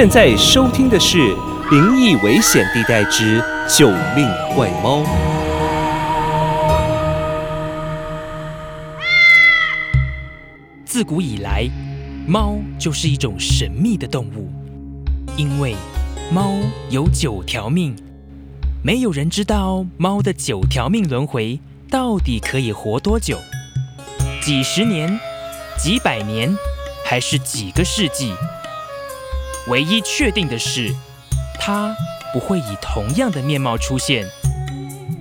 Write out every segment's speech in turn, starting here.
现在收听的是《灵异危险地带之救命怪猫》。自古以来，猫就是一种神秘的动物，因为猫有九条命，没有人知道猫的九条命轮回到底可以活多久，几十年、几百年，还是几个世纪？唯一确定的是，它不会以同样的面貌出现。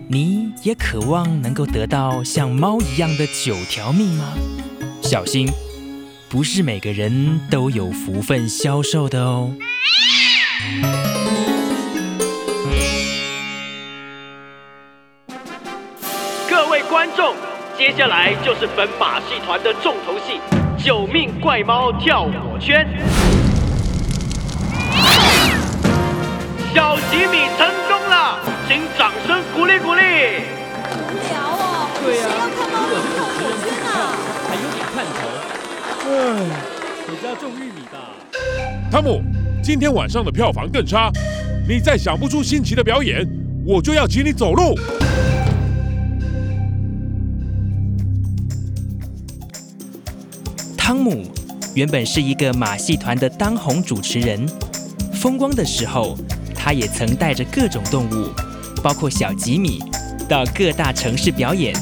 你也渴望能够得到像猫一样的九条命吗？小心，不是每个人都有福分消受的哦。各位观众，接下来就是本马戏团的重头戏——九命怪猫跳火圈。唉，回家种玉米吧。汤姆，今天晚上的票房更差，你再想不出新奇的表演，我就要请你走路。汤姆原本是一个马戏团的当红主持人，风光的时候，他也曾带着各种动物，包括小吉米，到各大城市表演。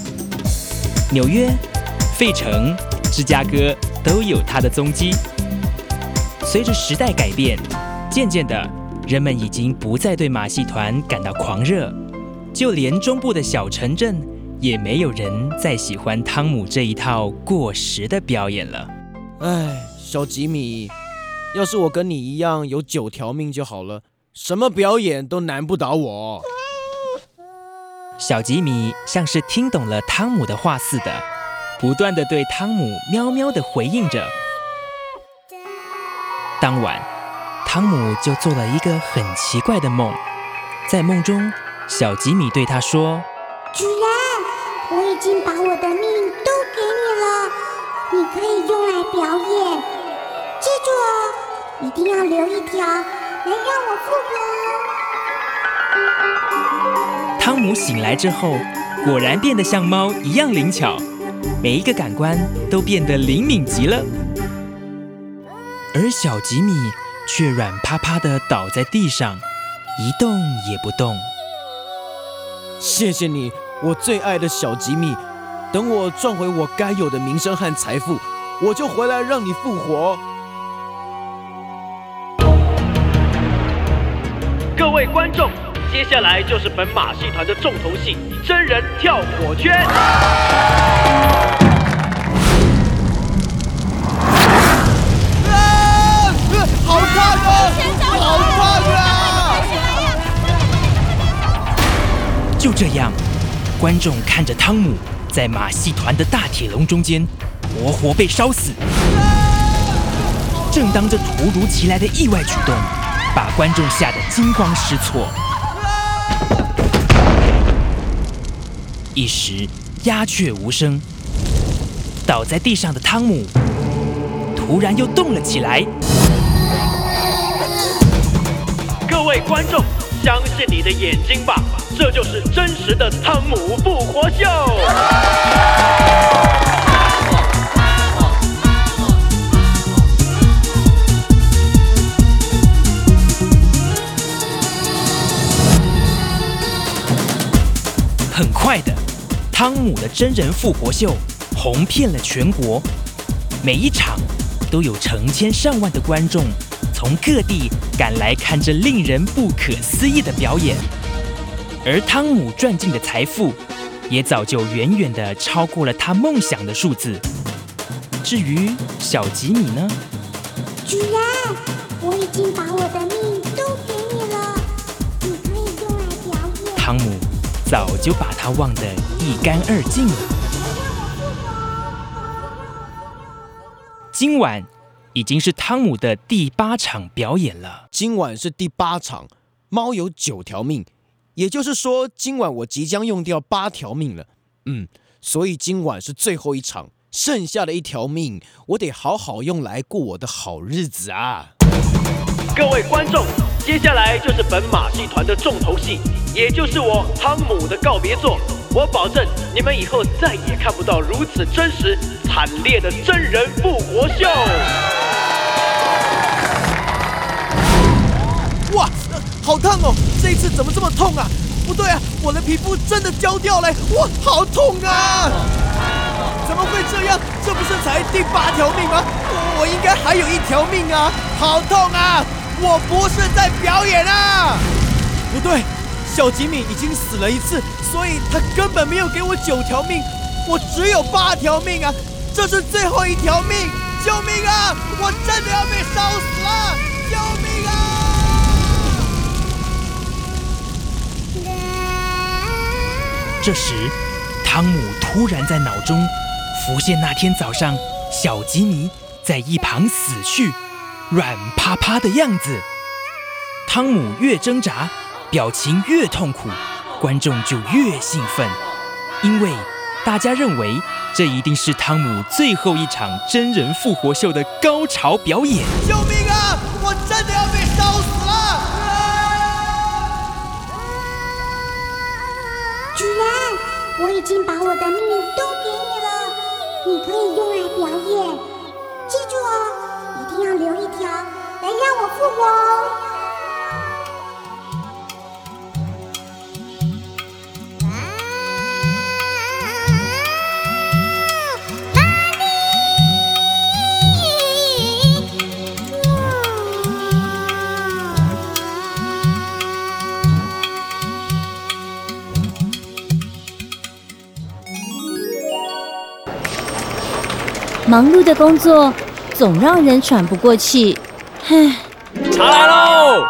纽约、费城、芝加哥都有他的踪迹。随着时代改变，渐渐的，人们已经不再对马戏团感到狂热，就连中部的小城镇，也没有人再喜欢汤姆这一套过时的表演了。唉，小吉米，要是我跟你一样有九条命就好了，什么表演都难不倒我。小吉米像是听懂了汤姆的话似的，不断的对汤姆喵喵的回应着。当晚，汤姆就做了一个很奇怪的梦，在梦中，小吉米对他说主人，我已经把我的命都给你了，你可以用来表演。记住哦，一定要留一条来让我复活哦。：“汤姆醒来之后，果然变得像猫一样灵巧，每一个感官都变得灵敏极了。而小吉米却软趴趴的倒在地上，一动也不动。谢谢你，我最爱的小吉米。等我赚回我该有的名声和财富，我就回来让你复活。各位观众，接下来就是本马戏团的重头戏——真人跳火圈。啊好烫啊！好烫啊！就这样，观众看着汤姆在马戏团的大铁笼中间活活被烧死。正当这突如其来的意外举动把观众吓得惊慌失措，一时鸦雀无声。倒在地上的汤姆突然又动了起来。各位观众，相信你的眼睛吧，这就是真实的汤姆复活秀。快的，汤姆的真人复活秀红遍了全国，每一场都有成千上万的观众从各地赶来看这令人不可思议的表演，而汤姆赚进的财富也早就远远的超过了他梦想的数字。至于小吉米呢？主人，我已经把我的命都给你了，你可以用来表演。汤姆早就把他忘得一干二净了。今晚已经是汤姆的第八场表演了。今晚是第八场，猫有九条命，也就是说，今晚我即将用掉八条命了。嗯，所以今晚是最后一场，剩下的一条命，我得好好用来过我的好日子啊！各位观众，接下来就是本马戏团的重头戏，也就是我汤姆的告别作。我保证，你们以后再也看不到如此真实、惨烈的真人复活秀。哇，呃好烫哦！这一次怎么这么痛啊？不对啊，我的皮肤真的焦掉了，哇，好痛啊！怎么会这样？这不是才第八条命吗？我我应该还有一条命啊！好痛啊！我不是在表演啊！不对，小吉米已经死了一次，所以他根本没有给我九条命，我只有八条命啊！这是最后一条命！救命啊！我真的要被烧死了！救命啊！这时，汤姆突然在脑中浮现那天早上小吉米在一旁死去、软趴趴的样子。汤姆越挣扎，表情越痛苦，观众就越兴奋，因为大家认为这一定是汤姆最后一场真人复活秀的高潮表演。救命啊！我真的要被烧死了！主人，我已经把我的命都给你了，你可以用来表演。记住哦，一定要留一条来让我复活哦。忙碌的工作总让人喘不过气，唉，茶来喽！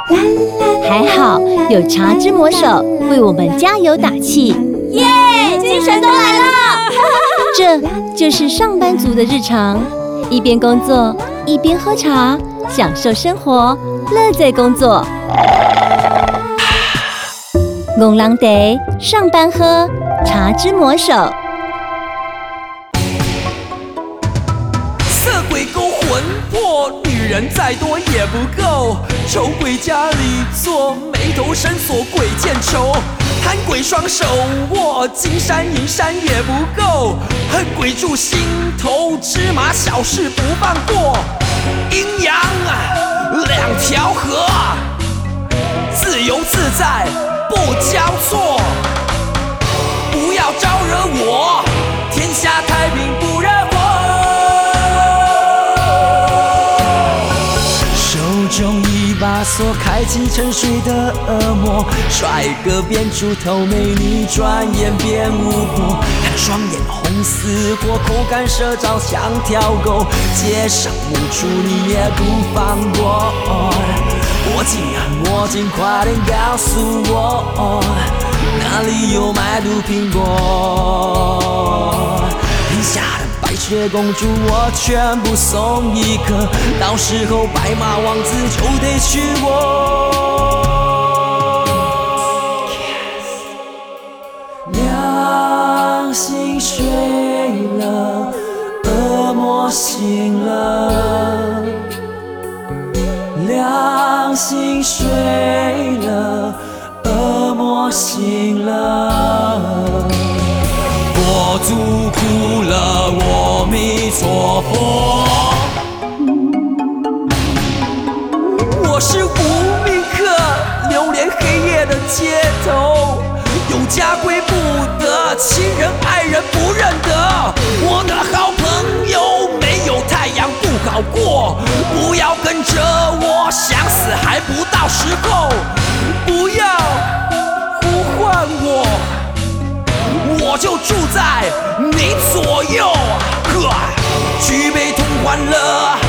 还好有茶之魔手为我们加油打气，耶，精神都来了！这就是上班族的日常，一边工作一边喝茶，享受生活，乐在工作。拱狼得上班喝茶之魔手。鬼勾魂魄，女人再多也不够。丑鬼家里坐，眉头深锁鬼见愁。贪鬼双手握，金山银山也不够。恨鬼住心头，芝麻小事不放过。阴阳两条河，自由自在不交错。沉睡的恶魔。帅哥变出头，美女转眼变巫婆。看双眼红似火，口干舌燥像条狗。街上无处你也不放过。魔镜啊魔镜，快点告诉我，哪里有卖毒苹果？天下的雪公主，我全部送一颗，到时候白马王子就得娶我。良心睡了，恶魔醒了。良心睡了，恶魔醒了。佛祖哭了，弥陀佛。我是无名客，流连黑夜的街头，有家归不得，亲人爱人不认得。我的好朋友，没有太阳不好过，不要跟着我，想死还不到时候，不要呼唤我，我就住在你左右。呵，举杯同欢乐。